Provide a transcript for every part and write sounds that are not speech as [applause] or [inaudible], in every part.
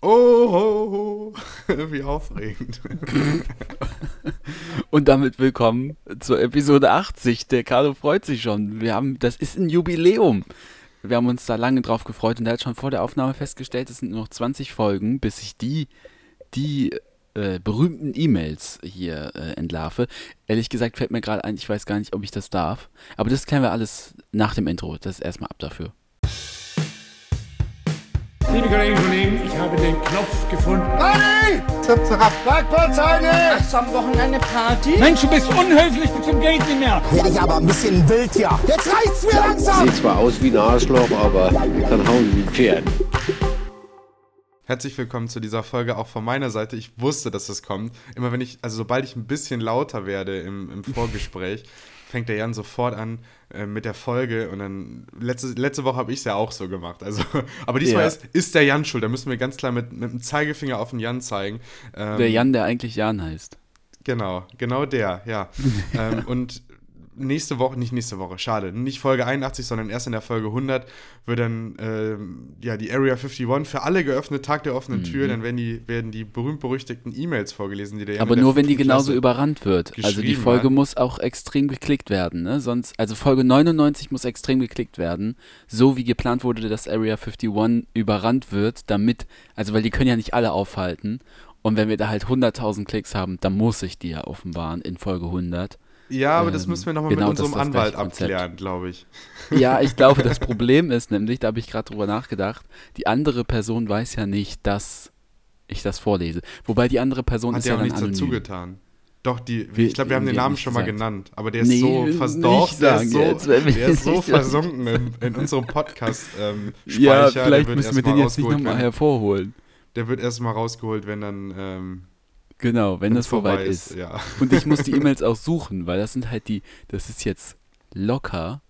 Oh, ho, [laughs] ho. wie aufregend. [laughs] Und damit willkommen zur Episode 80. Der Carlo freut sich schon. Wir haben, das ist ein Jubiläum. Wir haben uns da lange drauf gefreut und er hat schon vor der Aufnahme festgestellt, es sind nur noch 20 Folgen, bis ich die, die äh, berühmten E-Mails hier äh, entlarve. Ehrlich gesagt fällt mir gerade ein, ich weiß gar nicht, ob ich das darf. Aber das klären wir alles nach dem Intro. Das ist erstmal ab dafür. Liebe Kolleginnen und Kollegen, ich habe den Knopf gefunden. Nein! Zap, zap. Hast du am Wochenende Party? Mensch, du bist unhöflich bis zum Geht nicht mehr. Werde ich aber ein bisschen wild hier. Jetzt reicht's mir langsam! Sieht zwar aus wie ein Arschloch, aber dann hauen sie ein Pferd. Herzlich willkommen zu dieser Folge auch von meiner Seite. Ich wusste, dass es kommt. Immer wenn ich, also sobald ich ein bisschen lauter werde im, im Vorgespräch, fängt der Jan sofort an äh, mit der Folge und dann letzte, letzte Woche habe ich es ja auch so gemacht. Also, [laughs] aber diesmal Ja. ist, ist der Jan schuld. Da müssen wir ganz klar mit, mit dem Zeigefinger auf den Jan zeigen. Ähm, Der Jan, der eigentlich Jan heißt. Genau, genau der, ja. [laughs] ähm, und nächste Woche, nicht nächste Woche, schade, nicht Folge 81, sondern erst in der Folge 100 wird dann ähm, ja, die Area 51 für alle geöffnet, Tag der offenen Tür, dann werden die, werden die berühmt-berüchtigten E-Mails vorgelesen, die der Aber in der nur wenn die genauso Klasse- überrannt wird. Also die Folge hat. muss auch extrem geklickt werden, ne? Sonst, also Folge 99 muss extrem geklickt werden, so wie geplant wurde, dass Area 51 überrannt wird, damit, also weil die können ja nicht alle aufhalten. Und wenn wir da halt 100.000 Klicks haben, dann muss ich die ja offenbaren in Folge 100. Ja, aber das Ähm, müssen wir nochmal genau, mit das unserem das Anwalt abklären, glaube ich. [laughs] Ja, ich glaube, das [laughs] Problem ist nämlich, da habe ich gerade drüber nachgedacht, die andere Person weiß ja nicht, dass ich das vorlese. Wobei die andere Person Hat ist ja ja auch dann nichts anonym. dazu getan. Doch, die, ich glaube, wir haben den Namen schon mal gesagt. genannt, aber der ist Nee, so versdorft, der ist so, jetzt, der ist so versunken in, [laughs] in unserem Podcast ähm, Ja, vielleicht müssen wir den jetzt nicht nochmal hervorholen. Der wird erstmal rausgeholt, wenn dann ähm, Genau, wenn das soweit vorbei ist. Ja. [laughs] Und ich muss die E-Mails auch suchen, weil das sind halt die, das ist jetzt locker,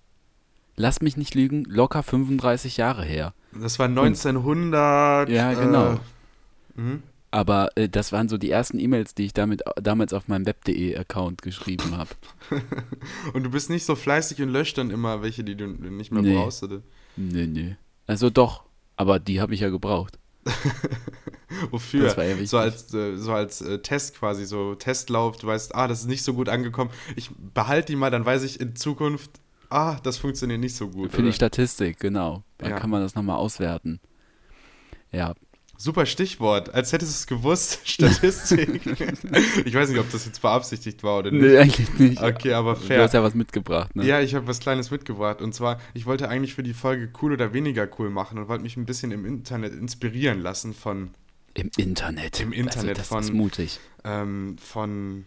lass mich nicht lügen, locker 35 Jahre her. Das war 1900. Ja, genau. Äh, mhm. Aber äh, das waren so die ersten E-Mails, die ich damit damals auf meinem web.de-Account geschrieben habe. [laughs] Und du bist nicht so fleißig und löscht dann immer welche, die du nicht mehr Nee. brauchst, oder? Nö, nö. Also doch, aber die habe ich ja gebraucht. [laughs] Wofür? Das war ja wichtig. so als, äh, so als äh, Test quasi, so Testlauf, du weißt, ah, das ist nicht so gut angekommen. Ich behalte die mal, dann weiß ich in Zukunft, ah, das funktioniert nicht so gut. Für die oder? Statistik, genau. Da Ja. kann man das nochmal auswerten. Ja, Super Stichwort, als hättest du es gewusst, [laughs] Statistik. ich weiß nicht, ob das jetzt beabsichtigt war oder nicht. nee, eigentlich nicht. Okay, aber Du fair. hast ja was mitgebracht, ne? Ja, ich habe was Kleines mitgebracht. Und zwar, ich wollte eigentlich für die Folge cool oder weniger cool machen und wollte mich ein bisschen im Internet inspirieren lassen von, Im Internet. Im Internet also, das von- ist mutig. ähm, von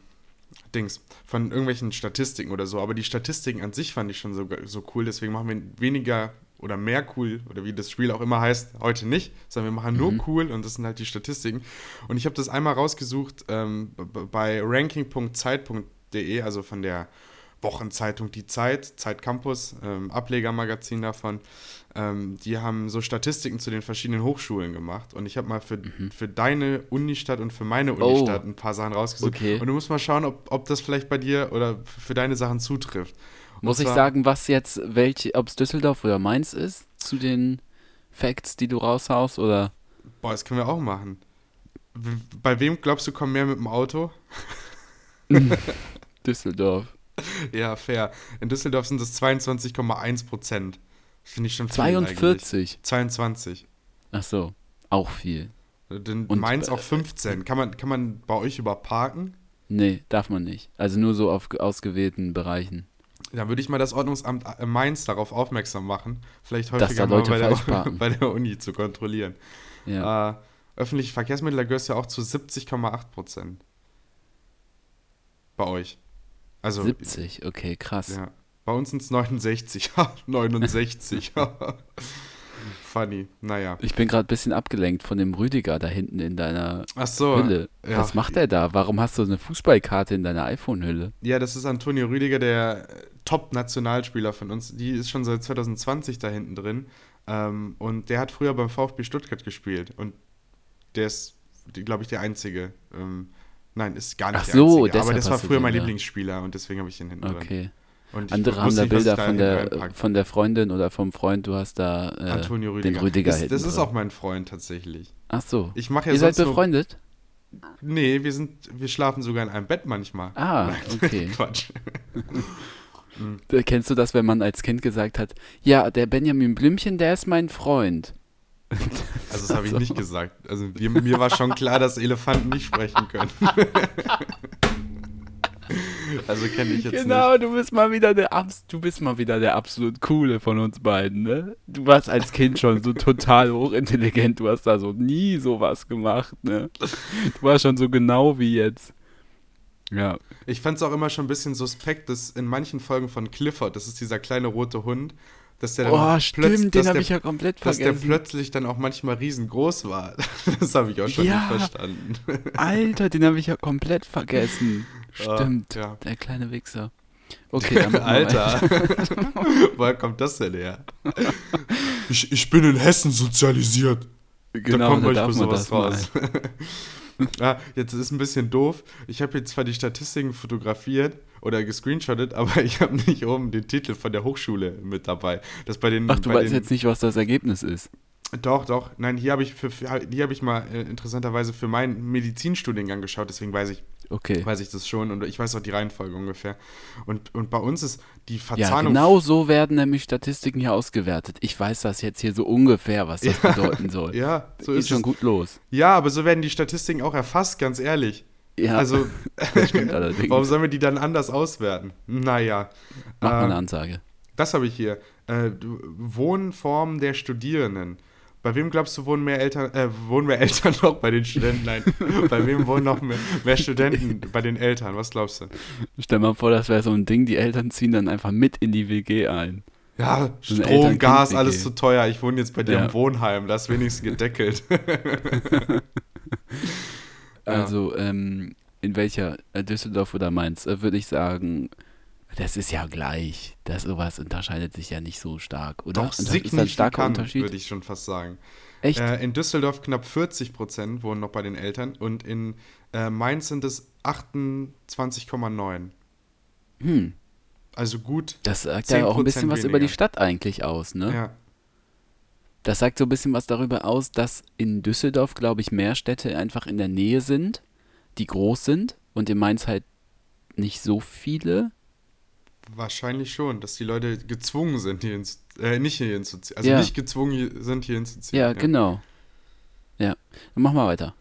Dings, von irgendwelchen Statistiken oder so. Aber die Statistiken an sich fand ich schon so, so cool. Deswegen machen wir weniger oder mehr cool oder wie das Spiel auch immer heißt, heute nicht, sondern wir machen nur cool und das sind halt die Statistiken. Und ich habe das einmal rausgesucht ähm, bei ranking.zeit.de, also von der Wochenzeitung Die Zeit, Zeit Campus, ähm, Ablegermagazin davon. Ähm, die haben so Statistiken zu den verschiedenen Hochschulen gemacht. Und ich habe mal für, für deine Unistadt und für meine Oh. Unistadt ein paar Sachen rausgesucht. Okay. Und du musst mal schauen, ob, ob das vielleicht bei dir oder für deine Sachen zutrifft. Muss ich sagen, was jetzt, welche, ob es Düsseldorf oder Mainz ist, zu den Facts, die du raushaust, oder? Boah, das können wir auch machen. Bei wem glaubst du, kommen mehr mit dem Auto? [laughs] Düsseldorf. Ja, fair. In Düsseldorf sind es 22,1 Prozent. Finde ich schon viel eigentlich. 42. 22. Ach so, auch viel. Den Und, Mainz auch 15. Kann man, kann man bei euch überparken? Nee, darf man nicht. Also nur so auf ge- ausgewählten Bereichen. Dann würde ich mal das Ordnungsamt äh, Mainz darauf aufmerksam machen, vielleicht häufiger da mal bei der, [laughs] bei der Uni zu kontrollieren. Ja. Äh, öffentliche Verkehrsmittel, da gehörst du ja auch zu 70,8 Prozent. Bei euch. Also, 70, okay, krass. ja. Bei uns sind es 69. Ha, 69. Funny. Naja. Ich bin gerade ein bisschen abgelenkt von dem Rüdiger da hinten in deiner Ach so. Hülle. ja. Was macht er da? Warum hast du eine Fußballkarte in deiner iPhone-Hülle? Ja, das ist Antonio Rüdiger, der äh, Top-Nationalspieler von uns. Die ist schon seit 2020 da hinten drin. Ähm, und der hat früher beim VfB Stuttgart gespielt. Und der ist, glaube ich, der Einzige. Ähm, nein, ist gar nicht Ach der so, Einzige. Aber das war früher mein. Lieblingsspieler und deswegen habe ich ihn hinten drin. Okay. Andere haben da nicht, Bilder da von der, von der Freundin oder vom Freund. Du hast da äh, Antonio Rüdiger. den Rüdiger das, das ist auch mein Freund tatsächlich. Ach so. Ich mache ja Ihr seid sonst nur- befreundet? Nee, wir sind, wir schlafen sogar in einem Bett manchmal. Ah, [laughs] okay. Quatsch. [laughs] Äh, Kennst du das, wenn man als Kind gesagt hat, ja, der Benjamin Blümchen, der ist mein Freund? [laughs] Also das habe ich nicht gesagt. Also mir, mir war schon klar, dass Elefanten nicht sprechen können. [laughs] also kenne ich jetzt Genau, nicht. du bist mal wieder der abs du bist mal wieder der absolut coole von uns beiden, ne? Du warst als Kind schon so total hochintelligent, du hast da so nie sowas gemacht, ne? Du warst schon so genau wie jetzt. Ja. Ich fand es auch immer schon ein bisschen suspekt, dass in manchen Folgen von Clifford, das ist dieser kleine rote Hund, dass der dann Oh, stimmt, den habe ich ja komplett dass der vergessen. plötzlich dann auch manchmal riesengroß war. [laughs] Das habe ich auch schon Ja. nicht verstanden. Alter, den habe ich ja komplett vergessen. Stimmt, ja. der kleine Wichser. [laughs] Okay, dann Alter, [laughs] woher kommt das denn her? Ich, ich bin in Hessen sozialisiert. Genau, da kommt manchmal man sowas raus. [laughs] ja, jetzt ist es ein bisschen doof. Ich habe jetzt zwar die Statistiken fotografiert oder gescreenshottet, aber ich habe nicht oben den Titel von der Hochschule mit dabei. Das bei den, Ach, du weißt den, jetzt nicht, was das Ergebnis ist. Doch, doch. Nein, hier habe ich für, für hier habe ich mal äh, interessanterweise für meinen Medizinstudiengang geschaut, deswegen weiß ich, Okay. weiß ich das schon und ich weiß auch die Reihenfolge ungefähr. Und, und bei uns ist die Ja, Verzahnung. genau so werden nämlich Statistiken hier ausgewertet. Ich weiß das jetzt hier so ungefähr, was das [laughs] bedeuten soll. Ja, so Geht ist schon es. gut los. Ja, aber so werden die Statistiken auch erfasst, ganz ehrlich. Ja, Also, [laughs] warum sollen wir die dann anders auswerten? Naja. Mach mal eine Ansage. Das habe ich hier. Äh, Wohnform der Studierenden. Bei wem glaubst du, wohnen mehr Eltern, äh, wohnen mehr [laughs] Eltern noch bei den Studenten? Nein. bei wem wohnen noch mehr, mehr Studenten bei den Eltern? Was glaubst du? Stell mal vor, das wäre so ein Ding, die Eltern ziehen dann einfach mit in die WG ein. Ja, So Strom, Gas, alles zu teuer. Ich wohne jetzt bei dir Ja. im Wohnheim. Das ist wenigstens gedeckelt. [laughs] Also, ähm, in welcher, äh, Düsseldorf oder Mainz, äh, würde ich sagen, das ist ja gleich. Das sowas unterscheidet sich ja nicht so stark, oder? Doch, das ist starker signifikant, Unterschied. würde ich schon fast sagen. Echt? Äh, in Düsseldorf knapp 40 Prozent wohnen noch bei den Eltern und in äh, Mainz sind es 28,9. hm, Also gut. das sagt ja auch ein 10% bisschen was über die weniger. Stadt eigentlich aus, ne? Ja. Das sagt so ein bisschen was darüber aus, dass in Düsseldorf, glaube ich, mehr Städte einfach in der Nähe sind, die groß sind und in Mainz halt nicht so viele. Wahrscheinlich schon, dass die Leute gezwungen sind, hier ins, äh, nicht hier hinzuziehen. Also Ja. nicht gezwungen sind, hier hinzuziehen. Ja, genau. Ja, dann mach mal weiter.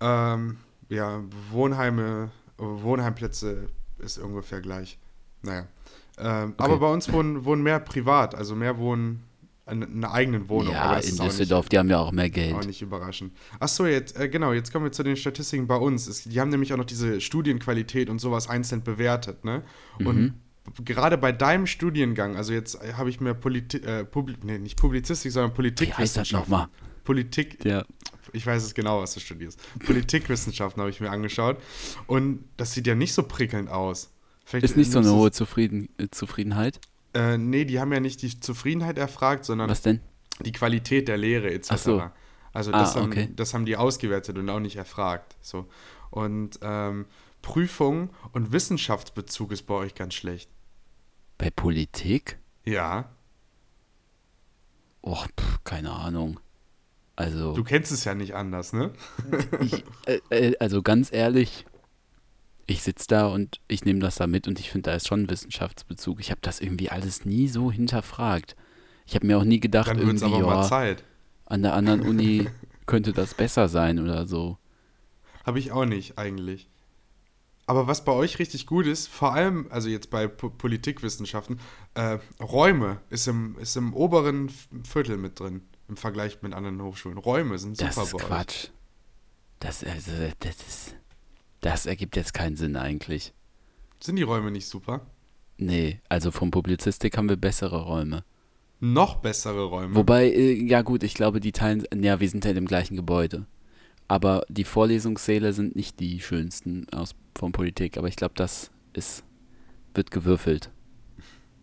Ähm, ja, Wohnheime, Wohnheimplätze ist ungefähr gleich. Naja. Ähm, Aber bei uns wohnen, wohnen mehr privat, also mehr wohnen in einer eigenen Wohnung. ja, in Düsseldorf, die haben ja auch mehr Nicht, Geld. auch nicht überraschend. Achso, jetzt, äh, genau, jetzt kommen wir zu den Statistiken bei uns. Es, die haben nämlich auch noch diese Studienqualität und sowas einzeln bewertet, ne? Mhm. Gerade bei deinem Studiengang, also jetzt äh, habe ich mir Politik, äh, Publi nee, nicht Publizistik, sondern Wie heißt das Politikwissenschaften. nochmal? Politik, Ja. ich weiß es genau, was du studierst. Politikwissenschaften habe ich mir angeschaut. Und das sieht ja nicht so prickelnd aus. Vielleicht Ist nicht so eine hohe Zufrieden, äh, Zufriedenheit. Äh, nee, die haben ja nicht die Zufriedenheit erfragt, sondern Was denn? die Qualität der Lehre etc. Ach so. Also Ah, das, haben, okay. das haben die ausgewertet und auch nicht erfragt. So. Und ähm, Prüfung und Wissenschaftsbezug ist bei euch ganz schlecht. Bei Politik? Ja, Och, pff, keine Ahnung. Also, du kennst es ja nicht anders, ne? ich, äh, äh, also ganz ehrlich, ich sitze da und ich nehme das da mit und ich finde, da ist schon ein Wissenschaftsbezug. Ich habe das irgendwie alles nie so hinterfragt. Ich habe mir auch nie gedacht, Dann irgendwie, aber mal Zeit. an der anderen Uni könnte das besser sein oder so. Habe ich auch nicht eigentlich. Aber was bei euch richtig gut ist, vor allem, also jetzt bei Po- Politikwissenschaften, äh, Räume ist im, ist im oberen Viertel mit drin, im Vergleich mit anderen Hochschulen. Räume sind super Das ist bei euch. Quatsch. Das, also, das ist. Das ergibt jetzt keinen Sinn eigentlich. Sind die Räume nicht super? Nee, also von Publizistik haben wir bessere Räume. Noch bessere Räume. Wobei, äh, ja gut, ich glaube, die teilen, ja, wir sind ja im gleichen Gebäude. Aber die Vorlesungssäle sind nicht die schönsten aus, von Politik. Aber ich glaube, das ist, wird gewürfelt.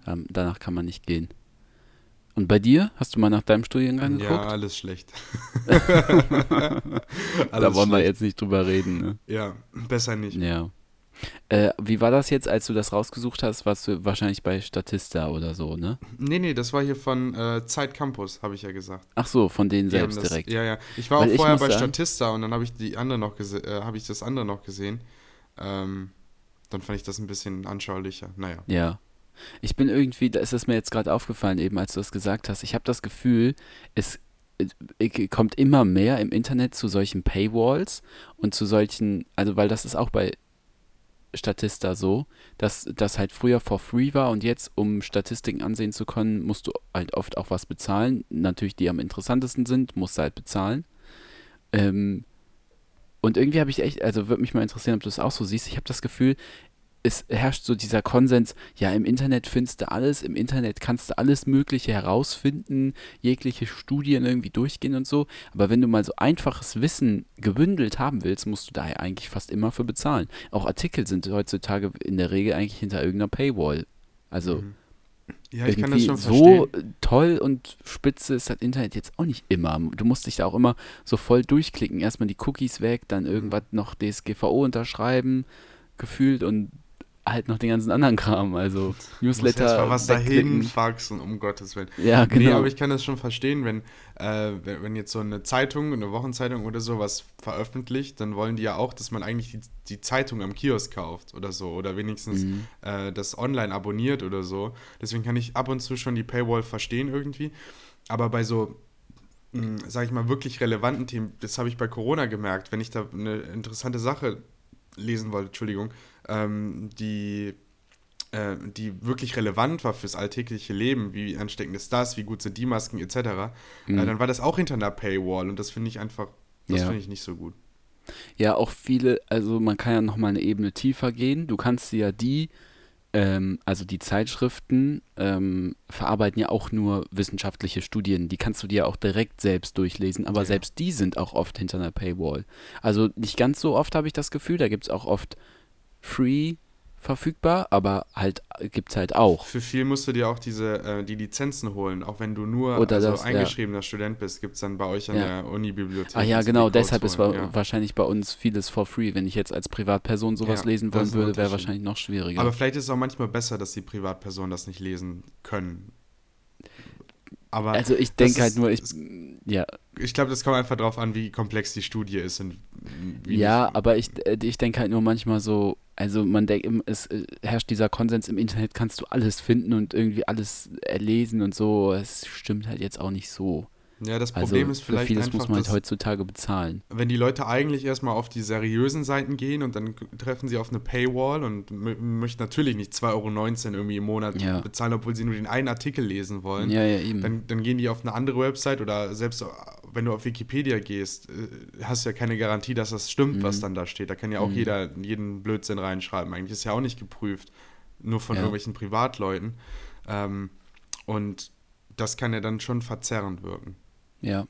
Ähm, danach kann man nicht gehen. Und bei dir? Hast du mal nach deinem Studiengang ja, geguckt? alles schlecht. [laughs] [laughs] da alles wollen wir schlecht. jetzt nicht drüber reden. Ne? Ja, besser nicht. Ja. Äh, wie war das jetzt, als du das rausgesucht hast? Warst du wahrscheinlich bei Statista oder so, ne? Nee, nee, das war hier von äh, Zeit Campus, habe ich ja gesagt. Ach so, von denen Die selbst das, direkt. Ja, ja. Ich war Weil auch vorher bei sagen- Statista und dann habe ich die andere noch gese äh, habe ich das andere noch gesehen. Ähm, dann fand ich das ein bisschen anschaulicher. Naja. Ja. Ich bin irgendwie, da ist es mir jetzt gerade aufgefallen, eben als du das gesagt hast. Ich habe das Gefühl, es äh, kommt immer mehr im Internet zu solchen Paywalls und zu solchen, also weil das ist auch bei Statista so, dass das halt früher for free war und jetzt, um Statistiken ansehen zu können, musst du halt oft auch was bezahlen. Natürlich, die am interessantesten sind, musst du halt bezahlen. Ähm, und irgendwie habe ich echt, also würde mich mal interessieren, ob du es auch so siehst. Ich habe das Gefühl, es herrscht so dieser Konsens, ja, im Internet findest du alles, im Internet kannst du alles Mögliche herausfinden, jegliche Studien irgendwie durchgehen und so. Aber wenn du mal so einfaches Wissen gebündelt haben willst, musst du daher eigentlich fast immer für bezahlen. Auch Artikel sind heutzutage in der Regel eigentlich hinter irgendeiner Paywall. Also Mhm. Ja, ich kann das schon so verstehen. toll und spitze ist das Internet jetzt auch nicht immer. Du musst dich da auch immer so voll durchklicken. Erstmal die Cookies weg, dann irgendwas noch DSGVO unterschreiben, gefühlt und halt noch den ganzen anderen Kram. Also Newsletter. erst mal was dahin faxen, um Gottes Willen. Ja, Nee, genau. aber ich kann das schon verstehen, wenn, äh, wenn jetzt so eine Zeitung, eine Wochenzeitung oder sowas veröffentlicht, dann wollen die ja auch, dass man eigentlich die, die Zeitung am Kiosk kauft oder so oder wenigstens Mhm. äh, das online abonniert oder so. Deswegen kann ich ab und zu schon die Paywall verstehen irgendwie. Aber bei so, mh, sag ich mal, wirklich relevanten Themen, das habe ich bei Corona gemerkt, wenn ich da eine interessante Sache lesen wollte, Entschuldigung, ähm, die äh, die wirklich relevant war fürs alltägliche Leben, wie ansteckend ist das, wie gut sind die Masken etc., äh, dann war das auch hinter einer Paywall und das finde ich einfach, das Ja. finde ich nicht so gut. Ja, auch viele, also man kann ja nochmal eine Ebene tiefer gehen. Du kannst ja die, ähm, also die Zeitschriften ähm, verarbeiten ja auch nur wissenschaftliche Studien. Die kannst du dir auch direkt selbst durchlesen, aber Ja. selbst die sind auch oft hinter einer Paywall. Also nicht ganz so oft habe ich das Gefühl, da gibt es auch oft free verfügbar, aber halt gibt es halt auch. Für viel musst du dir auch diese, äh, die Lizenzen holen, auch wenn du nur Oder also das, ja. eingeschriebener Student bist, gibt es dann bei euch an Ja. der Uni-Bibliothek. Ah ja, genau, deshalb ist holen, ja. wahrscheinlich bei uns vieles for free. Wenn ich jetzt als Privatperson sowas Ja, lesen wollen würde, wäre wahrscheinlich noch schwieriger. Aber vielleicht ist es auch manchmal besser, dass die Privatpersonen das nicht lesen können. Aber also ich denke halt nur, ich, ja, ich glaube, das kommt einfach drauf an, wie komplex die Studie ist und wie ja, aber ich, äh, ich denke halt nur manchmal so, also man denkt, es äh, herrscht dieser Konsens, im Internet kannst du alles finden und irgendwie alles erlesen und so. Es stimmt halt jetzt auch nicht so. Ja, das Also Problem ist für vielleicht vieles einfach, muss man halt heutzutage bezahlen. wenn die Leute eigentlich erstmal auf die seriösen Seiten gehen und dann treffen sie auf eine Paywall und mö- möchten natürlich nicht 2,19 Euro irgendwie im Monat Ja. bezahlen, obwohl sie nur den einen Artikel lesen wollen. Ja, ja, eben. Dann, dann gehen die auf eine andere Website oder selbst äh, wenn du auf Wikipedia gehst, äh, hast du ja keine Garantie, dass das stimmt, was Mhm. dann da steht. Da kann ja auch jeder jeden Blödsinn reinschreiben. Eigentlich ist ja auch nicht geprüft, nur von Ja. irgendwelchen Privatleuten. Ähm, und das kann ja dann schon verzerrend wirken. Ja.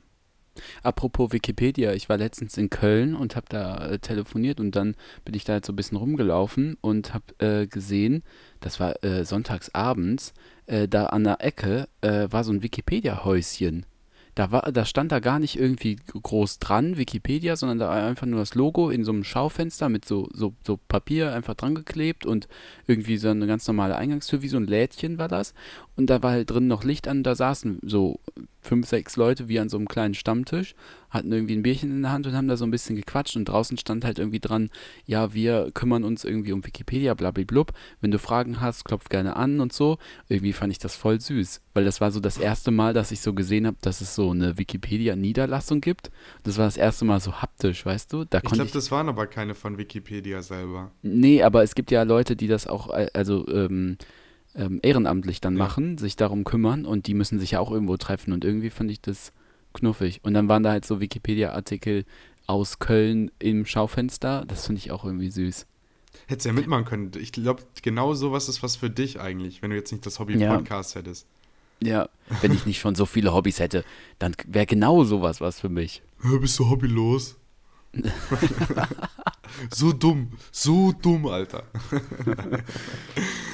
Apropos Wikipedia, ich war letztens in Köln und habe da äh, telefoniert und dann bin ich da halt so ein bisschen rumgelaufen und habe äh, gesehen, das war äh, sonntags abends, äh, da an der Ecke äh, war so ein Wikipedia-Häuschen. Da, da stand da gar nicht irgendwie groß dran, Wikipedia, sondern da einfach nur das Logo in so einem Schaufenster mit so, so, so Papier einfach dran geklebt und irgendwie so eine ganz normale Eingangstür, wie so ein Lädchen war das. Und da war halt drin noch Licht an, da saßen so fünf, sechs Leute wie an so einem kleinen Stammtisch, hatten irgendwie ein Bierchen in der Hand und haben da so ein bisschen gequatscht und draußen stand halt irgendwie dran, ja, wir kümmern uns irgendwie um Wikipedia, blablablub. Wenn du Fragen hast, klopf gerne an und so. Irgendwie fand ich das voll süß, weil das war so das erste Mal, dass ich so gesehen habe, dass es so eine Wikipedia-Niederlassung gibt. Das war das erste Mal so haptisch, weißt du? Da Ich glaube, das waren aber keine von Wikipedia selber. Nee, aber es gibt ja Leute, die das auch, äh, also ähm, ähm, ehrenamtlich dann Ja. machen, sich darum kümmern und die müssen sich ja auch irgendwo treffen und irgendwie fand ich das knuffig. Und dann waren da halt so Wikipedia-Artikel aus Köln im Schaufenster, das finde ich auch irgendwie süß. Hättest ja mitmachen können. Ich glaube, genau sowas ist was für dich eigentlich, wenn du jetzt nicht das Hobby Ja. Hättest. Ja, wenn ich nicht schon so viele Hobbys hätte, dann wäre genau sowas was für mich. Bist du hobbylos? [laughs] so dumm, so dumm, Alter.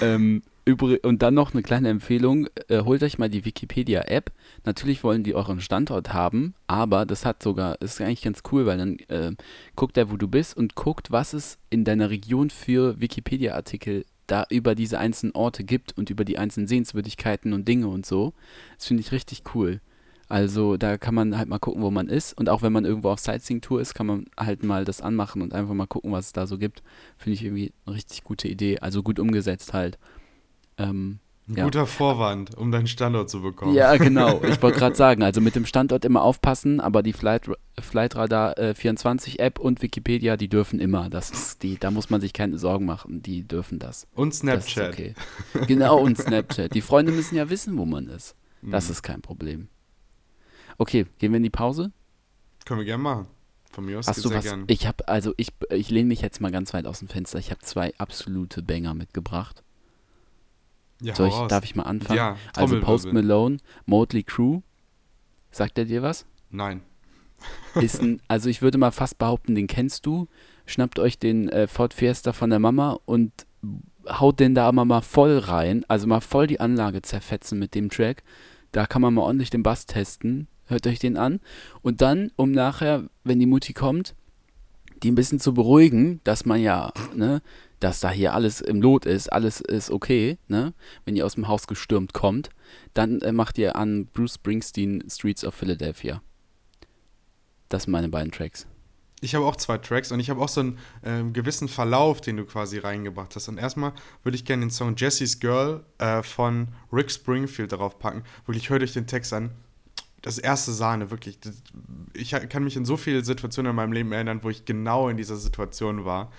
Ähm, und dann noch eine kleine Empfehlung, äh, holt euch mal die Wikipedia-App. Natürlich wollen die euren Standort haben, aber das hat sogar, ist eigentlich ganz cool, weil dann äh, guckt er, wo du bist und guckt, was es in deiner Region für Wikipedia-Artikel da über diese einzelnen Orte gibt und über die einzelnen Sehenswürdigkeiten und Dinge und so. Das finde ich richtig cool. Also da kann man halt mal gucken, wo man ist. Und auch wenn man irgendwo auf Sightseeing-Tour ist, kann man halt mal das anmachen und einfach mal gucken, was es da so gibt. Finde ich irgendwie eine richtig gute Idee. Also gut umgesetzt halt. Ähm, Ein Ja. guter Vorwand, um deinen Standort zu bekommen. ja, genau. [laughs] Ich wollte gerade sagen, also mit dem Standort immer aufpassen, aber die Flight, Flightradar äh, 24 App und Wikipedia, die dürfen immer. Das ist die, da muss man sich keine Sorgen machen. Die dürfen das. Und Das Snapchat. okay. Genau, und [laughs] Snapchat. Die Freunde müssen ja wissen, wo man ist. Das Mhm. ist kein Problem. Okay, gehen wir in die Pause? Können wir gerne machen. Von mir aus Hast du was? gern. Ich habe, also ich, ich lehne mich jetzt mal ganz weit aus dem Fenster. Ich habe zwei absolute Banger mitgebracht. Ja, Soll ich, raus. darf ich mal anfangen? Ja, also Post. Malone, Motley Crue. Sagt er dir was? Nein. Ist ein, [laughs] also ich würde mal fast behaupten, den kennst du. Schnappt euch den äh, Ford Fiesta von der Mama und haut den da mal, mal voll rein. Also mal voll die Anlage zerfetzen mit dem Track. Da kann man mal ordentlich den Bass testen. Hört euch den an. Und dann, um nachher, wenn die Mutti kommt, die ein bisschen zu beruhigen, dass man ja, ne, dass da hier alles im Lot ist, alles ist okay, ne, wenn ihr aus dem Haus gestürmt kommt, dann äh, macht ihr an Bruce Springsteen Streets of Philadelphia. Das sind meine beiden Tracks. Ich habe auch zwei Tracks und ich habe auch so einen ähm, gewissen Verlauf, den du quasi reingebracht hast. Und erstmal würde ich gerne den Song Jessie's Girl äh, von Rick Springfield darauf packen. Wirklich, hört euch den Text an. Das erste Sahne, wirklich. Ich kann mich in so viele Situationen in meinem Leben erinnern, wo ich genau in dieser Situation war.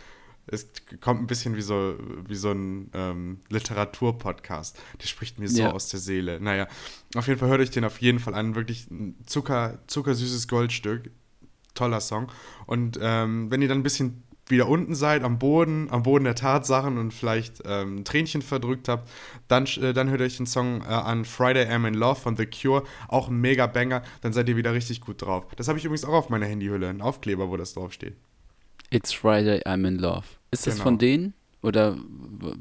Es kommt ein bisschen wie so, wie so ein ähm, Literaturpodcast. Der spricht mir so Ja. aus der Seele. Naja, auf jeden Fall hört euch den auf jeden Fall an. Wirklich ein Zucker, zuckersüßes Goldstück toller Song. Und ähm, wenn ihr dann ein bisschen wieder unten seid, am Boden, am Boden der Tatsachen und vielleicht ähm, ein Tränchen verdrückt habt, dann, äh, dann hört euch den Song äh, an Friday I'm in Love von The Cure, auch ein mega Banger, dann seid ihr wieder richtig gut drauf. Das habe ich übrigens auch auf meiner Handyhülle, ein Aufkleber, wo das draufsteht. It's Friday, I'm in Love. Ist das Genau. von denen? Oder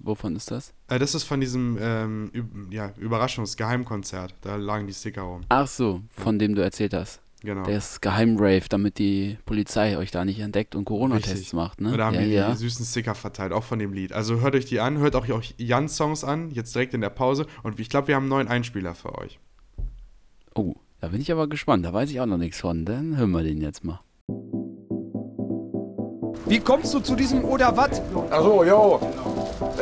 wovon ist das? Äh, das ist von diesem ähm, ja, Überraschungsgeheimkonzert, da lagen die Sticker rum. Ach so, von dem du erzählt hast. Genau. Der ist Geheimrave, damit die Polizei euch da nicht entdeckt und Corona-Tests macht, ne? Da haben ja, die ja. die süßen Sticker verteilt, auch von dem Lied. Also hört euch die an, hört euch auch Jans Songs an, jetzt direkt in der Pause. Und ich glaube, wir haben einen neuen Einspieler für euch. Oh, da bin ich aber gespannt. Da weiß ich auch noch nichts von. Dann hören wir den jetzt mal. Wie kommst du zu diesem oder was? Achso, jo.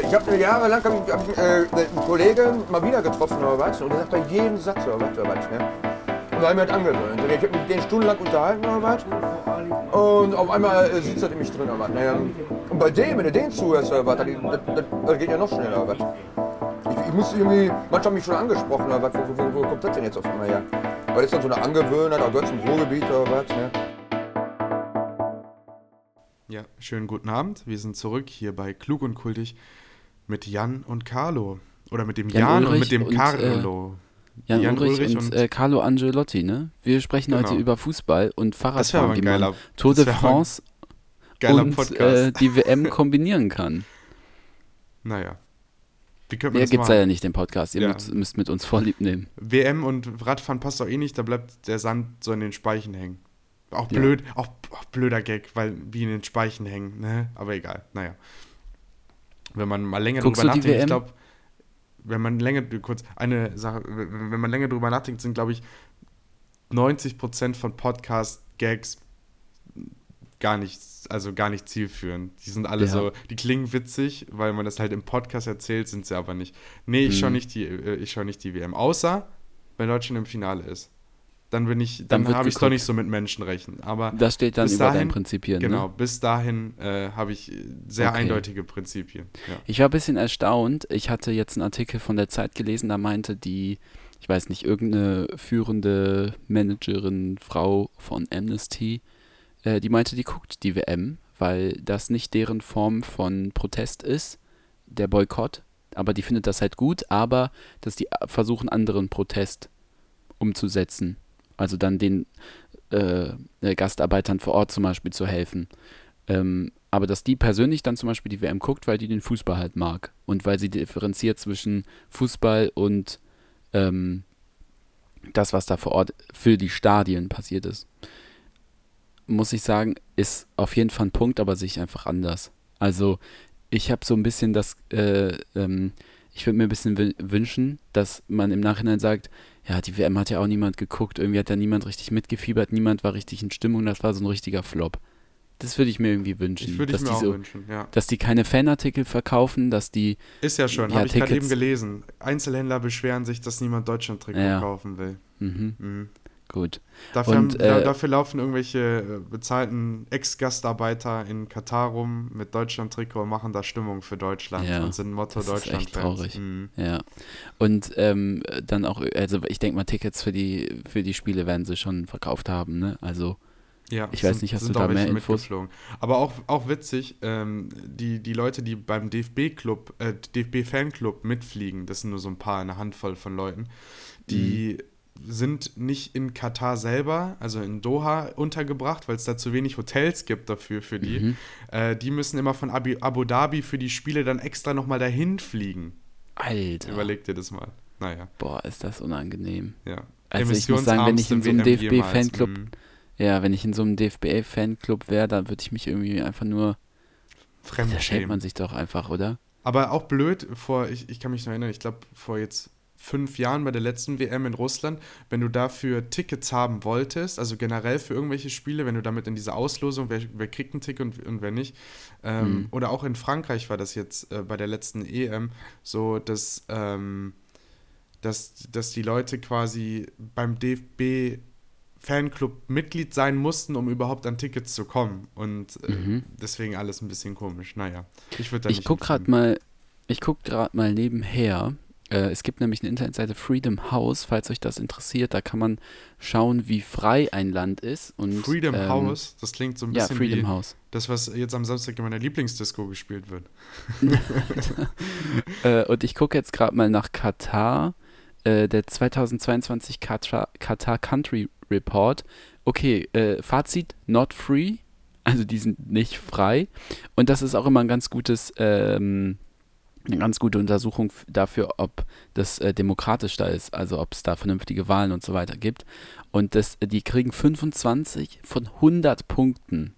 Ich habe jahrelang hab hab äh, einen Kollegen mal wieder getroffen oder was und der sagt bei jedem Satz oder was oder was. Ne? Und da ich mir halt angewöhnt. Ich habe mit denen stundenlang unterhalten oder was. Und auf einmal äh, sitzt er in mich drin oder was. Naja. Und bei dem, wenn du den zuhörst oder was, das, das, das, das geht ja noch schneller oder was. Ich, ich muss irgendwie, manche haben mich schon angesprochen oder was. Wo, wo, wo kommt das denn jetzt auf einmal her? Weil das ist dann so eine Angewöhnheit, auch gehört zum Ruhrgebiet oder was. Ne? Ja, schönen guten Abend. Wir sind zurück hier bei Klug und Kultig mit Jan und Carlo. Oder mit dem Jan Jan, und mit dem und, Carlo. Jan, Jan Ulrich, Ulrich und, und- äh, Carlo Angelotti, ne? Wir sprechen heute Genau. über Fußball und Fahrradfahren, wie man Tour de France und Podcast. äh, die WM [laughs] kombinieren kann. naja. Wie könnte man Mehr das gibt's machen? ja nicht, den Podcast. Ihr Ja. müsst, müsst mit uns vorlieb nehmen. WM und Radfahren passt doch eh nicht, da bleibt der Sand so in den Speichen hängen. Auch Ja. blöd, auch, auch blöder Gag, weil wie in den Speichen hängen, ne? Aber egal, naja. Wenn man mal länger Guckst drüber nachdenkt, ich glaube, wenn man länger, kurz, eine Sache, wenn man länger drüber nachdenkt, sind, glaube ich, 90% von Podcast-Gags gar nicht, also gar nicht zielführend. Die sind alle Ja. so, die klingen witzig, weil man das halt im Podcast erzählt, sind sie aber nicht. Nee, ich schaue Mhm. nicht die, äh, ich schaue nicht die WM. Außer, wenn Deutschland im Finale ist. Dann bin ich, Dann dann, habe ich doch geguckt. nicht so mit Menschenrechten. Aber Das steht dann bis über deinen dahin- Prinzipien. genau, Ne? bis dahin äh, habe ich sehr Okay. eindeutige Prinzipien. Ja. Ich war ein bisschen erstaunt. Ich hatte jetzt einen Artikel von der Zeit gelesen, da meinte die, ich weiß nicht, irgendeine führende Managerin, Frau von Amnesty, äh, die meinte, die guckt die WM, weil das nicht deren Form von Protest ist, der Boykott. Aber die findet das halt gut, aber dass die versuchen, anderen Protest umzusetzen. Also dann den äh, äh, Gastarbeitern vor Ort zum Beispiel zu helfen. Ähm, aber dass die persönlich dann zum Beispiel die WM guckt, weil die den Fußball halt mag und weil sie differenziert zwischen Fußball und ähm, das, was da vor Ort für die Stadien passiert ist, muss ich sagen, ist auf jeden Fall ein Punkt, aber sehe ich einfach anders. Also ich habe so ein bisschen das, äh, ähm, ich würde mir ein bisschen wü- wünschen, dass man im Nachhinein sagt, ja, die WM hat ja auch niemand geguckt, irgendwie hat da niemand richtig mitgefiebert, niemand war richtig in Stimmung, das war so ein richtiger Flop. Das würde ich mir irgendwie wünschen. Ich würde ich dass mir die auch so, wünschen, ja. Dass die keine Fanartikel verkaufen, dass die, Ist ja schon, Ja, habe ich gerade eben gelesen. Einzelhändler beschweren sich, dass niemand Deutschland-Trikot Ja. kaufen will. mhm, Mhm. Gut. Dafür, Und, haben, äh, dafür laufen irgendwelche äh, bezahlten Ex-Gastarbeiter in Katar rum mit Deutschland-Trikot und machen da Stimmung für Deutschland Ja, und sind Motto das ist echt traurig. Mhm. Ja. Und ähm, dann auch, also ich denke mal, Tickets für die, für die Spiele werden sie schon verkauft haben, ne? Also, Ja, Ich weiß sind- nicht, hast du da mehr Infos? mitgeflogen. Aber auch, auch witzig, ähm, die, die Leute, die beim DFB-Club, äh, DFB-Fanclub mitfliegen, das sind nur so ein paar, eine Handvoll von Leuten, die Mhm. Sind nicht in Katar selber, also in Doha untergebracht, weil es da zu wenig Hotels gibt dafür für die. Mhm. Äh, die müssen immer von Abi, Abu Dhabi für die Spiele dann extra nochmal dahin fliegen. Alter. Überleg dir das mal. Naja, Boah, ist das unangenehm. ja. Also ich muss sagen, wenn ich in so einem DFB-Fanclub. Mhm. ja, wenn ich in so einem DFB-Fanclub wäre, dann würde ich mich irgendwie einfach nur, da schämt man sich doch einfach, oder? Aber auch blöd, vor, ich, ich kann mich noch erinnern, ich glaube vor jetzt fünf Jahren bei der letzten WM in Russland, wenn du dafür Tickets haben wolltest, also generell für irgendwelche Spiele, wenn du damit in diese Auslosung, wer, wer kriegt ein Ticket und, und wer nicht, ähm, Mhm. oder auch in Frankreich war das jetzt äh, bei der letzten EM so, dass, ähm, dass, dass die Leute quasi beim DFB Fanclub Mitglied sein mussten, um überhaupt an Tickets zu kommen. Und äh, Mhm. deswegen alles ein bisschen komisch. Naja, ich würde da Ich nicht guck gerade mal, ich guck gerade mal nebenher. Äh, es gibt nämlich eine Internetseite Freedom House, falls euch das interessiert. Da kann man schauen, wie frei ein Land ist. Und, Freedom ähm, House, das klingt so ein Ja, bisschen Freedom wie House. das, was jetzt am Samstag in meiner Lieblingsdisco gespielt wird. [laughs] Äh, und ich gucke jetzt gerade mal nach Katar. Äh, der 2022 Katar, Katar Country Report. Okay, äh, Fazit, not free. Also die sind nicht frei. Und das ist auch immer ein ganz gutes, ähm, eine ganz gute Untersuchung dafür, ob das äh, demokratisch da ist. Also ob es da vernünftige Wahlen und so weiter gibt. Und das, die kriegen 25 von 100 Punkten.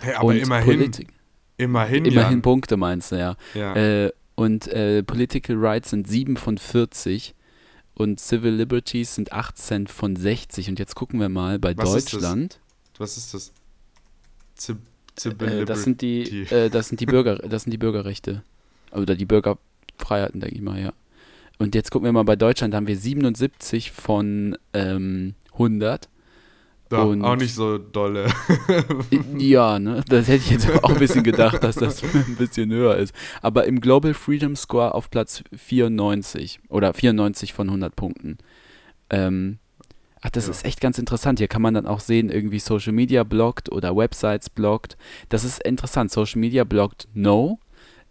Hey, aber und immerhin, Politik- immerhin, immerhin Jan. Punkte meinst du, ja. Ja. Äh, und äh, Political Rights sind 7 von 40 und Civil Liberties sind 18 von 60. Und jetzt gucken wir mal bei Was ist? Deutschland. Was ist das? Zib Zib Äh, das sind die, äh, das sind die Bürger, das sind die Bürgerrechte. Oder die Bürgerfreiheiten, denke ich mal, ja. Und jetzt gucken wir mal bei Deutschland, da haben wir 77 von ähm, 100. Ja, und- auch nicht so dolle. Ja, ne? Das hätte ich jetzt auch ein bisschen gedacht, dass das [laughs] ein bisschen höher ist. Aber im Global Freedom Score auf Platz 94 oder 94 von 100 Punkten. Ähm, ach, das Ja. ist echt ganz interessant. Hier kann man dann auch sehen, irgendwie Social Media blockt oder Websites blockt. Das ist interessant. Social Media blockt no.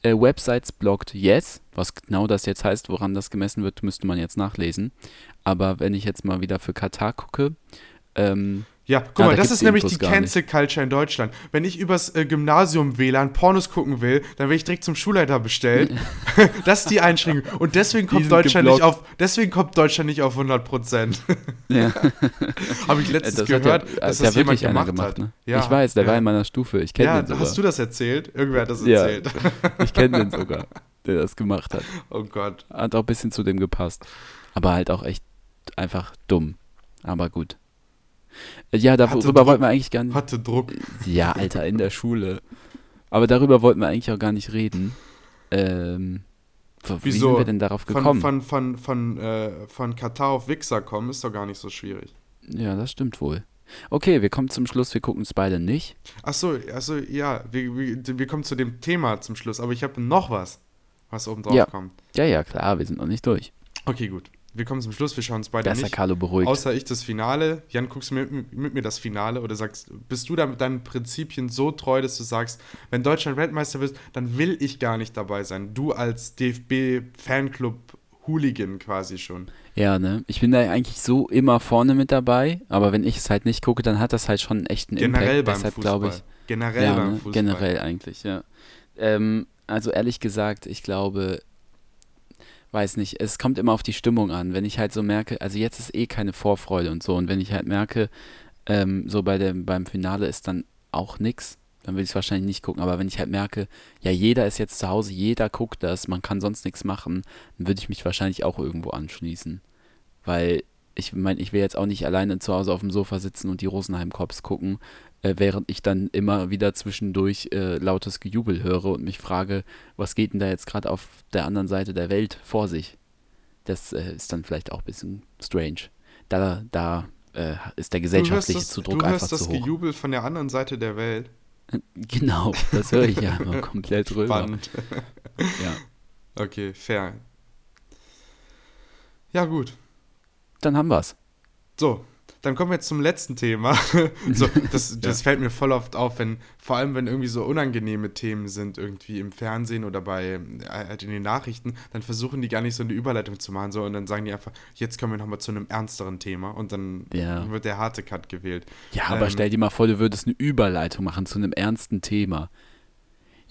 Äh, Websites blockt yes. Was genau das jetzt heißt, woran das gemessen wird, müsste man jetzt nachlesen. Aber wenn ich jetzt mal wieder für Katar gucke, ähm, Ja, guck Ah, mal, da das ist nämlich Infos die nicht. Cancel Culture in Deutschland. Wenn ich übers äh, Gymnasium WLAN Pornos gucken will, dann werde ich direkt zum Schulleiter bestellt. [laughs] [laughs] das ist die Einschränkung. Und deswegen kommt Deutschland nicht geblockt. auf, deswegen kommt Deutschland nicht auf 100 Prozent. ja. [laughs] Habe ich letztens das hat gehört, ja, dass hat das ja jemand gemacht, gemacht. hat. Ne? Ja, ich weiß, der ja. war in meiner Stufe. Ich kenne Ja, den sogar. hast du das erzählt? Irgendwer hat das Ja. erzählt. ich kenne den sogar, der das gemacht hat. Oh Gott. Hat auch ein bisschen zu dem gepasst. Aber halt auch echt einfach dumm. Aber gut. Äh, Ja, darüber wollten wir eigentlich gar nicht. Hatte Druck. Ja, Alter, in der Schule. Aber darüber wollten wir eigentlich auch gar nicht reden. Ähm, w- wie Wieso? sind wir denn darauf Von, gekommen? von, von, von, äh, von Katar auf Wichser kommen ist doch gar nicht so schwierig. ja, das stimmt wohl. Okay, wir kommen zum Schluss, wir gucken es beide nicht. Achso, also ja, wir, wir, wir kommen zu dem Thema zum Schluss, aber ich habe noch was, was oben drauf Ja. kommt. Ja, ja, klar, wir sind noch nicht durch. Okay, gut. Wir kommen zum Schluss, wir schauen uns beide Da ist der nicht. Carlo beruhigt. Außer ich das Finale. Jan, guckst du mit, mit, mir das Finale oder sagst, bist du da mit deinen Prinzipien so treu, dass du sagst, wenn Deutschland Weltmeister wird, dann will ich gar nicht dabei sein. Du als DFB-Fanclub Hooligan quasi schon. Ja, ne? Ich bin da eigentlich so immer vorne mit dabei, aber wenn ich es halt nicht gucke, dann hat das halt schon einen echten Generell Impact. beim Deshalb Fußball. glaube ich, Generell ja, beim ne? Fußball. generell eigentlich, ja. Ähm, also ehrlich gesagt, ich glaube, weiß nicht, es kommt immer auf die Stimmung an. Wenn ich halt so merke, also jetzt ist eh keine Vorfreude und so, und wenn ich halt merke, ähm, so bei dem, beim Finale ist dann auch nix, dann will ich es wahrscheinlich nicht gucken. Aber wenn ich halt merke, ja, jeder ist jetzt zu Hause, jeder guckt das, man kann sonst nichts machen, dann würde ich mich wahrscheinlich auch irgendwo anschließen. Weil ich meine, ich will jetzt auch nicht alleine zu Hause auf dem Sofa sitzen und die Rosenheim-Cops gucken, äh, während ich dann immer wieder zwischendurch äh, lautes Gejubel höre und mich frage, was geht denn da jetzt gerade auf der anderen Seite der Welt vor sich? Das äh, ist dann vielleicht auch ein bisschen strange. Da, da äh, ist der Du hörst gesellschaftliche das, Zudruck du einfach hörst das zu hoch. Gejubel von der anderen Seite der Welt. [laughs] Genau, das höre ich ja immer [laughs] komplett drüber. Spannend. Ja. [laughs] Okay, fair. Ja, gut. Dann haben wir's. So, dann kommen wir jetzt zum letzten Thema. [laughs] so, das [laughs] das fällt mir voll oft auf, wenn, vor allem wenn irgendwie so unangenehme Themen sind, irgendwie im Fernsehen oder bei äh, halt in den Nachrichten, dann versuchen die gar nicht so eine Überleitung zu machen, so und dann sagen die einfach, jetzt kommen wir nochmal zu einem ernsteren Thema und dann Ja. wird der harte Cut gewählt. Ja, aber Ähm, stell dir mal vor, du würdest eine Überleitung machen zu einem ernsten Thema.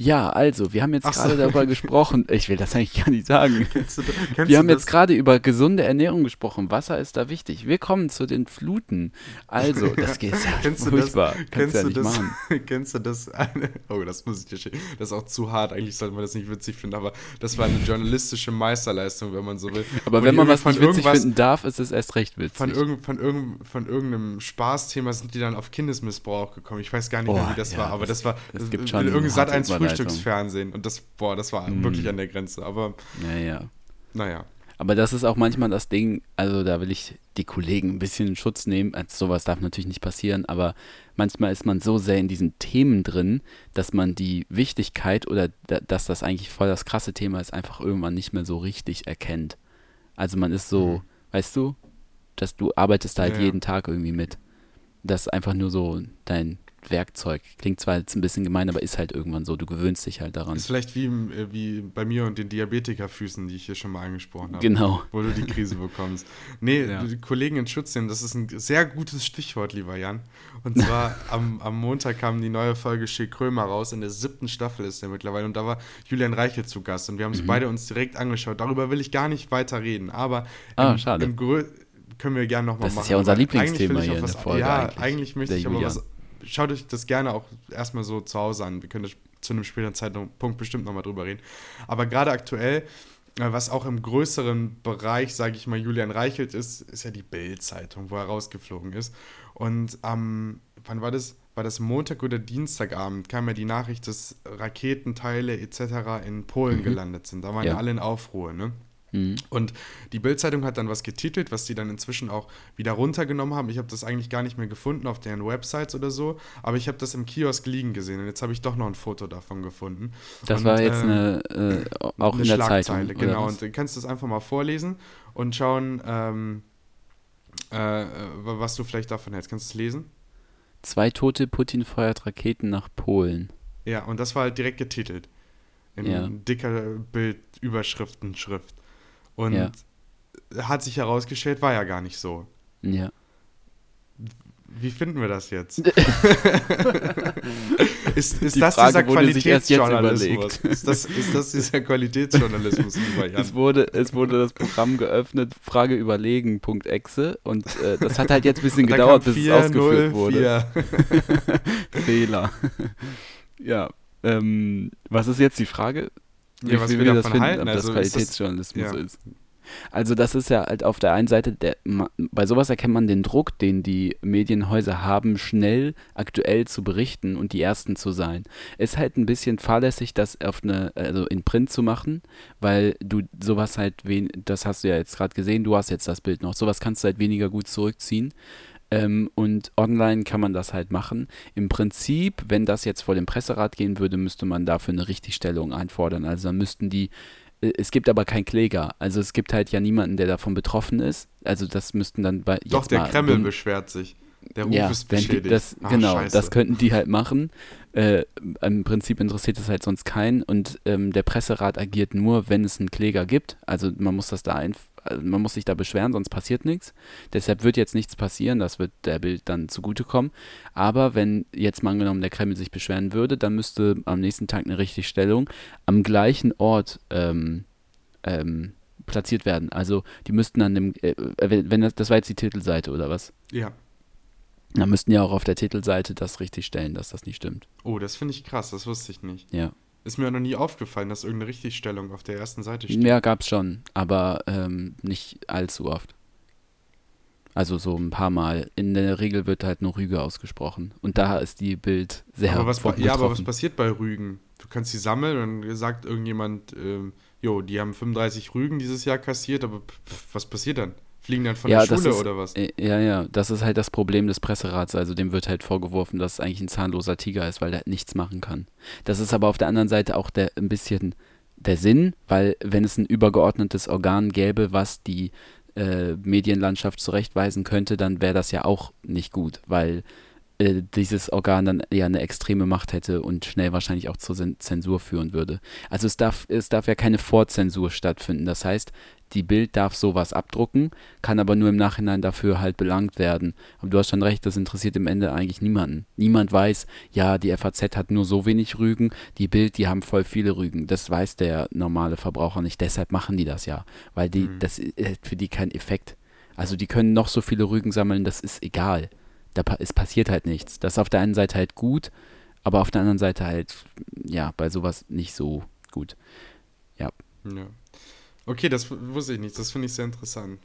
Ja, also, wir haben jetzt Ach so. gerade darüber [laughs] gesprochen. Ich will das eigentlich gar nicht sagen. Kennst du, kennst Wir haben das? jetzt gerade über gesunde Ernährung gesprochen. Wasser ist da wichtig. Wir kommen zu den Fluten. Also, das geht ja [laughs] Kennst du das? furchtbar. Kannst Kennst du ja du nicht das? machen. [laughs] Kennst du das? Eine, oh, das muss ich dir schicken. Das ist auch zu hart. Eigentlich sollte man das nicht witzig finden, aber das war eine journalistische Meisterleistung, wenn man so will. Aber Wo wenn man was von nicht witzig finden darf, ist es erst recht witzig. Von, irgend, von, irgend, von irgendeinem Spaßthema sind die dann auf Kindesmissbrauch gekommen. Ich weiß gar nicht mehr, Oh, wie das ja, war, aber das- das, war es das gibt will schon irgendein Sat harte 1 Überleitung. Frühstücksfernsehen und das, boah, das war Mm. wirklich an der Grenze. Aber ja, ja. naja. Aber das ist auch manchmal das Ding, also da will ich die Kollegen ein bisschen in Schutz nehmen. Also sowas darf natürlich nicht passieren, aber manchmal ist man so sehr in diesen Themen drin, dass man die Wichtigkeit oder da, dass das eigentlich voll das krasse Thema ist, einfach irgendwann nicht mehr so richtig erkennt. Also man ist so, weißt du, dass du arbeitest da halt Ja, ja. jeden Tag irgendwie mit. Das ist einfach nur so dein Werkzeug. Klingt zwar jetzt ein bisschen gemein, aber ist halt irgendwann so. Du gewöhnst dich halt daran. Ist vielleicht wie, äh, wie bei mir und den Diabetikerfüßen, die ich hier schon mal angesprochen habe. Genau. Wo du die Krise bekommst. Nee, Ja. die Kollegen in Schutz nehmen, das ist ein sehr gutes Stichwort, lieber Jan. Und zwar [laughs] am, am Montag kam die neue Folge Schick Krömer raus. In der siebten Staffel ist der mittlerweile. Und da war Julian Reichel zu Gast. Und wir haben es beide uns direkt angeschaut. Darüber will ich gar nicht weiter reden. Aber Ah, im, schade. im können wir gerne nochmal Das ist machen. ja unser Lieblingsthema hier in der Folge Ja, eigentlich, eigentlich, möchte ich aber Julian. was. Schaut euch das gerne auch erstmal so zu Hause an. Wir können das zu einem späteren Zeitpunkt bestimmt nochmal drüber reden. Aber gerade aktuell, äh, was auch im größeren Bereich, sage ich mal, Julian Reichelt ist, ist ja die Bild-Zeitung, wo er rausgeflogen ist. Und am, wann war das? War das Montag oder Dienstagabend? Kam ja die Nachricht, dass Raketenteile etc. in Polen gelandet sind. Da waren. Ja. alle in Aufruhr, ne? Mhm. Und die Bild-Zeitung hat dann was getitelt, was die dann inzwischen auch wieder runtergenommen haben. Ich habe das eigentlich gar nicht mehr gefunden auf deren Websites oder so, aber ich habe das im Kiosk liegen gesehen und jetzt habe ich doch noch ein Foto davon gefunden. Das Und, war jetzt ähm, eine, äh, auch eine in der Schlagzeile, Zeitung. genau. Und du kannst das einfach mal vorlesen und schauen, ähm, äh, äh, was du vielleicht davon hältst. Kannst du es lesen? Zwei Tote, Putin feuert Raketen nach Polen. Ja, und das war halt direkt getitelt. In Ja. dicker Bildüberschriftenschrift. Und Ja. hat sich herausgestellt, war ja gar nicht so. Ja. Wie finden wir das jetzt? [laughs] [laughs] ist ist das Frage jetzt Qualitätsjournalismus? überlegt. Ist das, ist das dieser [laughs] Qualitätsjournalismus? Es wurde, es wurde das Programm geöffnet, Frage überlegen.exe und äh, das hat halt jetzt ein bisschen gedauert, bis es ausgeführt 404. wurde. Fehler. ja. Ähm, was ist jetzt die Frage? Ja, was wie wir davon das finden, halten, ob also das ist das- Qualitätsjournalismus ja. ist. Also das ist ja halt auf der einen Seite, der, bei sowas erkennt man den Druck, den die Medienhäuser haben, schnell aktuell zu berichten und die Ersten zu sein. Ist halt ein bisschen fahrlässig, das auf eine, also in Print zu machen, weil du sowas halt, wen, das hast du ja jetzt gerade gesehen, du hast jetzt das Bild noch, sowas kannst du halt weniger gut zurückziehen. Ähm, und online kann man das halt machen. Im Prinzip, wenn das jetzt vor dem Presserat gehen würde, müsste man dafür eine Richtigstellung einfordern. Also dann müssten die äh, es gibt aber keinen Kläger. Also es gibt halt ja niemanden, der davon betroffen ist. Also das müssten dann bei Doch, der Kreml dumm- beschwert sich. Der Ruf ja, ist wenn die, beschädigt. das, Ah, genau, scheiße. das könnten die halt machen. Äh, Im Prinzip interessiert es halt sonst keinen und ähm, der Presserat agiert nur, wenn es einen Kläger gibt. Also man muss das da ein, also man muss sich da beschweren, sonst passiert nichts. Deshalb wird jetzt nichts passieren, das wird der Bild dann zugutekommen. Aber wenn jetzt mal angenommen der Kreml sich beschweren würde, dann müsste am nächsten Tag eine Richtigstellung am gleichen Ort ähm, ähm, platziert werden. Also die müssten an dem, äh, wenn das, das war jetzt die Titelseite oder was? Ja. Da müssten ja auch auf der Titelseite das richtig stellen, dass das nicht stimmt. Oh, das finde ich krass, das wusste ich nicht. Ja. Ist mir noch nie aufgefallen, dass irgendeine Richtigstellung auf der ersten Seite steht. Ja, gab's schon, aber ähm, nicht allzu oft. Also so ein paar Mal. In der Regel wird halt nur Rüge ausgesprochen. Und da ist die Bild sehr aber was, ja, aber was passiert bei Rügen? Du kannst sie sammeln und sagt irgendjemand, ähm, jo, die haben 35 Rügen dieses Jahr kassiert, aber pff, was passiert dann? Fliegen dann von ja, der das Schule ist, oder was? äh, Ja, ja, das ist halt das Problem des Presserats. Also dem wird halt vorgeworfen, dass es eigentlich ein zahnloser Tiger ist, weil der halt nichts machen kann. Das ist aber auf der anderen Seite auch der, ein bisschen der Sinn, weil wenn es ein übergeordnetes Organ gäbe, was die äh, Medienlandschaft zurechtweisen könnte, dann wäre das ja auch nicht gut, weil äh, dieses Organ dann eher eine extreme Macht hätte und schnell wahrscheinlich auch zur Zensur führen würde. Also es darf, es darf ja keine Vorzensur stattfinden. Das heißt, die Bild darf sowas abdrucken, kann aber nur im Nachhinein dafür halt belangt werden. Aber du hast schon recht, das interessiert im Ende eigentlich niemanden. Niemand weiß, ja, die FAZ hat nur so wenig Rügen, die Bild, die haben voll viele Rügen. Das weiß der normale Verbraucher nicht. Deshalb machen die das ja, weil die, das hat für die keinen Effekt. Also die können noch so viele Rügen sammeln, das ist egal. Da, es passiert halt nichts. Das ist auf der einen Seite halt gut, aber auf der anderen Seite halt, ja, bei sowas nicht so gut. Ja. Okay, das wusste ich nicht. Das finde ich sehr interessant.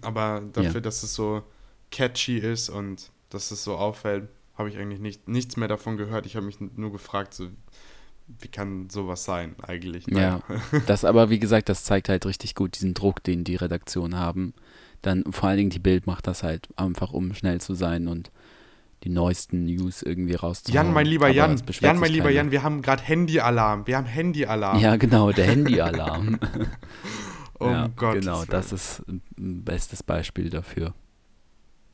Aber dafür, Ja. dass es so catchy ist und dass es so auffällt, habe ich eigentlich nicht, nichts mehr davon gehört. Ich habe mich nur gefragt, so, wie kann sowas sein eigentlich? Ja, [laughs] das aber, wie gesagt, das zeigt halt richtig gut diesen Druck, den die Redaktion haben. Dann vor allen Dingen die Bild macht das halt einfach, um schnell zu sein und die neuesten News irgendwie rauszuhauen. Jan, mein lieber Aber Jan, es Jan, mein lieber keiner. Jan, wir haben gerade Handyalarm. Wir haben Handyalarm. Ja, genau, der [laughs] Handyalarm. um ja, Gottes genau, Willen. das ist ein bestes Beispiel dafür.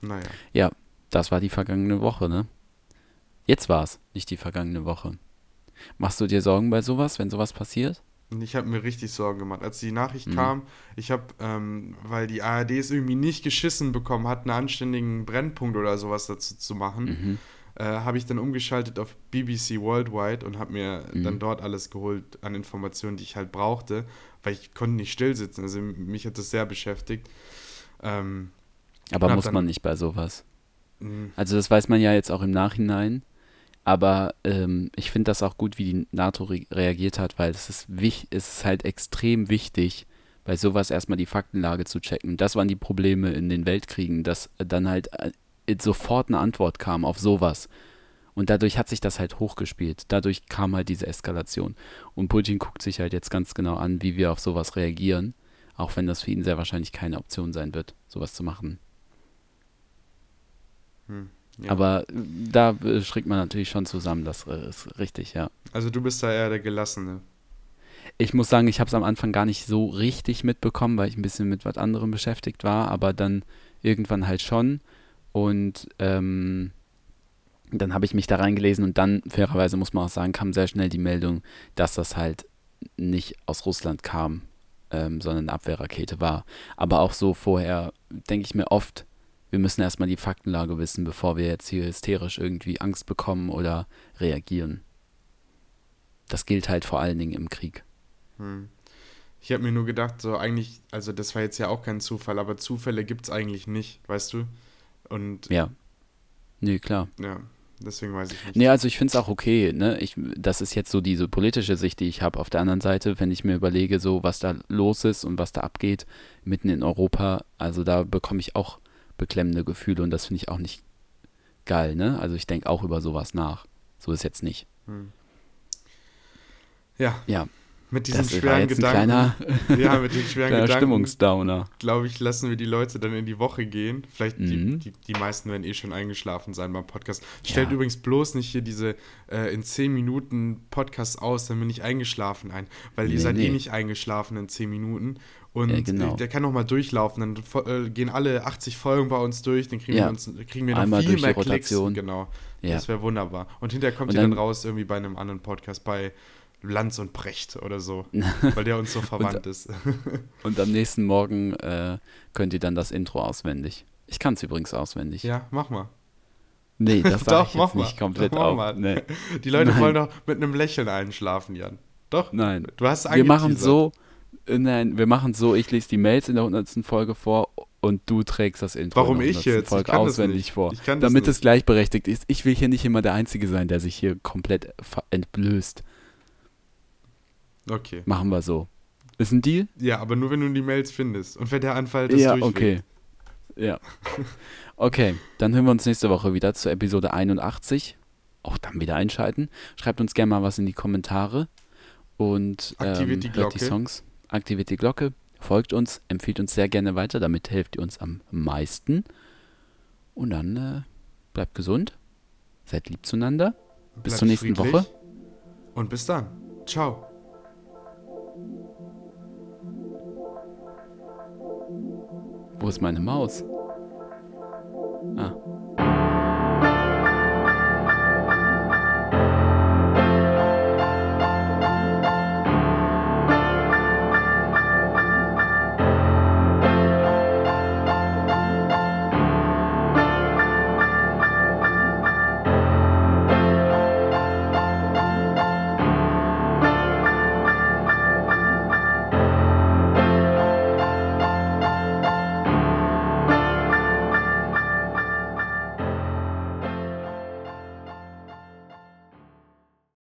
Naja. Ja, das war die vergangene Woche, ne? Jetzt war's, nicht die vergangene Woche. Machst du dir Sorgen bei sowas, wenn sowas passiert? Und ich habe mir richtig Sorgen gemacht. Als die Nachricht Mhm. kam, ich habe, ähm, weil die ARD es irgendwie nicht geschissen bekommen hat, einen anständigen Brennpunkt oder sowas dazu zu machen, Mhm. äh, habe ich dann umgeschaltet auf BBC Worldwide und habe mir Mhm. dann dort alles geholt an Informationen, die ich halt brauchte, weil ich konnte nicht still sitzen. Also mich hat das sehr beschäftigt. Ähm, Aber muss man nicht bei sowas. mh, Also das weiß man ja jetzt auch im Nachhinein. Aber ähm, ich finde das auch gut, wie die NATO re reagiert hat, weil es ist, wich es ist halt extrem wichtig, bei sowas erstmal die Faktenlage zu checken. Das waren die Probleme in den Weltkriegen, dass dann halt äh, sofort eine Antwort kam auf sowas. Und dadurch hat sich das halt hochgespielt. Dadurch kam halt diese Eskalation. Und Putin guckt sich halt jetzt ganz genau an, wie wir auf sowas reagieren. Auch wenn das für ihn sehr wahrscheinlich keine Option sein wird, sowas zu machen. Ja. Aber äh, da äh, schreckt man natürlich schon zusammen, das äh, ist richtig, ja. Also du bist da eher der Gelassene. Ich muss sagen, ich habe es am Anfang gar nicht so richtig mitbekommen, weil ich ein bisschen mit was anderem beschäftigt war, aber dann irgendwann halt schon. Und ähm, dann habe ich mich da reingelesen und dann, fairerweise muss man auch sagen, kam sehr schnell die Meldung, dass das halt nicht aus Russland kam, ähm, sondern eine Abwehrrakete war. Aber auch so vorher denke ich mir oft, wir müssen erstmal die Faktenlage wissen, bevor wir jetzt hier hysterisch irgendwie Angst bekommen oder reagieren. Das gilt halt vor allen Dingen im Krieg. Hm. Ich habe mir nur gedacht, so eigentlich, also das war jetzt ja auch kein Zufall, aber Zufälle gibt es eigentlich nicht, weißt du? Und Ja. Nee, klar. ja, deswegen weiß ich nicht. Nee, also ich finde es auch okay, ne? Ich, das ist jetzt so diese politische Sicht, die ich habe. Auf der anderen Seite, wenn ich mir überlege, so was da los ist und was da abgeht, mitten in Europa, also da bekomme ich auch beklemmende Gefühle und das finde ich auch nicht geil, ne? Also ich denke auch über sowas nach. So ist jetzt nicht. Ja, Ja, Mit diesen Das war schweren jetzt ein Gedanken. kleiner, [laughs] ja, mit den schweren Gedanken. Stimmungsdowner. Glaube ich, lassen wir die Leute dann in die Woche gehen. Vielleicht die, Mhm. die, die meisten werden eh schon eingeschlafen sein beim Podcast. Stellt Ja. übrigens bloß nicht hier diese äh, in 10 Minuten Podcasts aus, dann bin ich eingeschlafen ein. Weil ihr Nee, seid eh nee. nicht eingeschlafen in 10 Minuten. Und Ja, genau. der kann noch mal durchlaufen. Dann äh, gehen alle 80 Folgen bei uns durch. Dann kriegen Ja. wir, uns, kriegen wir noch Einmal viel durch die mehr Klicks. Rotation. Genau. Ja. Das wäre wunderbar. Und hinterher kommt Und ihr dann, dann- raus irgendwie bei einem anderen Podcast, bei Lanz und Brecht oder so. [laughs] weil der uns so verwandt ist. [laughs] Und am nächsten Morgen äh, könnt ihr dann das Intro auswendig. Ich kann es übrigens auswendig. ja, mach mal. Nee, das [laughs] sag Doch, ich jetzt nicht komplett Doch, auf. Nee. Die Leute Nein. wollen doch mit einem Lächeln einschlafen, Jan. Doch? Nein. Du hast Wir machen so, nein, wir machen so, ich lese die Mails in der 100. Folge vor und du trägst das Intro Warum in der ich 100. jetzt? Ich Folge das auswendig vor. Ich damit nicht. es gleichberechtigt ist. Ich will hier nicht immer der Einzige sein, der sich hier komplett entblößt. Okay. Machen wir so. Ist ein Deal? Ja, aber nur wenn du die Mails findest. Und wenn der Anfall das ja, okay. Ja. [laughs] Okay, dann hören wir uns nächste Woche wieder zur Episode 81. Auch dann wieder einschalten. Schreibt uns gerne mal was in die Kommentare. Und ähm, Aktiviert die hört die Glocke. Songs. Aktiviert die Glocke. Folgt uns. Empfiehlt uns sehr gerne weiter. Damit helft ihr uns am meisten. Und dann äh, bleibt gesund. Seid lieb zueinander. Bis Bleibt zur nächsten. Woche. Und bis dann. Ciao. Wo ist meine Maus? Ah.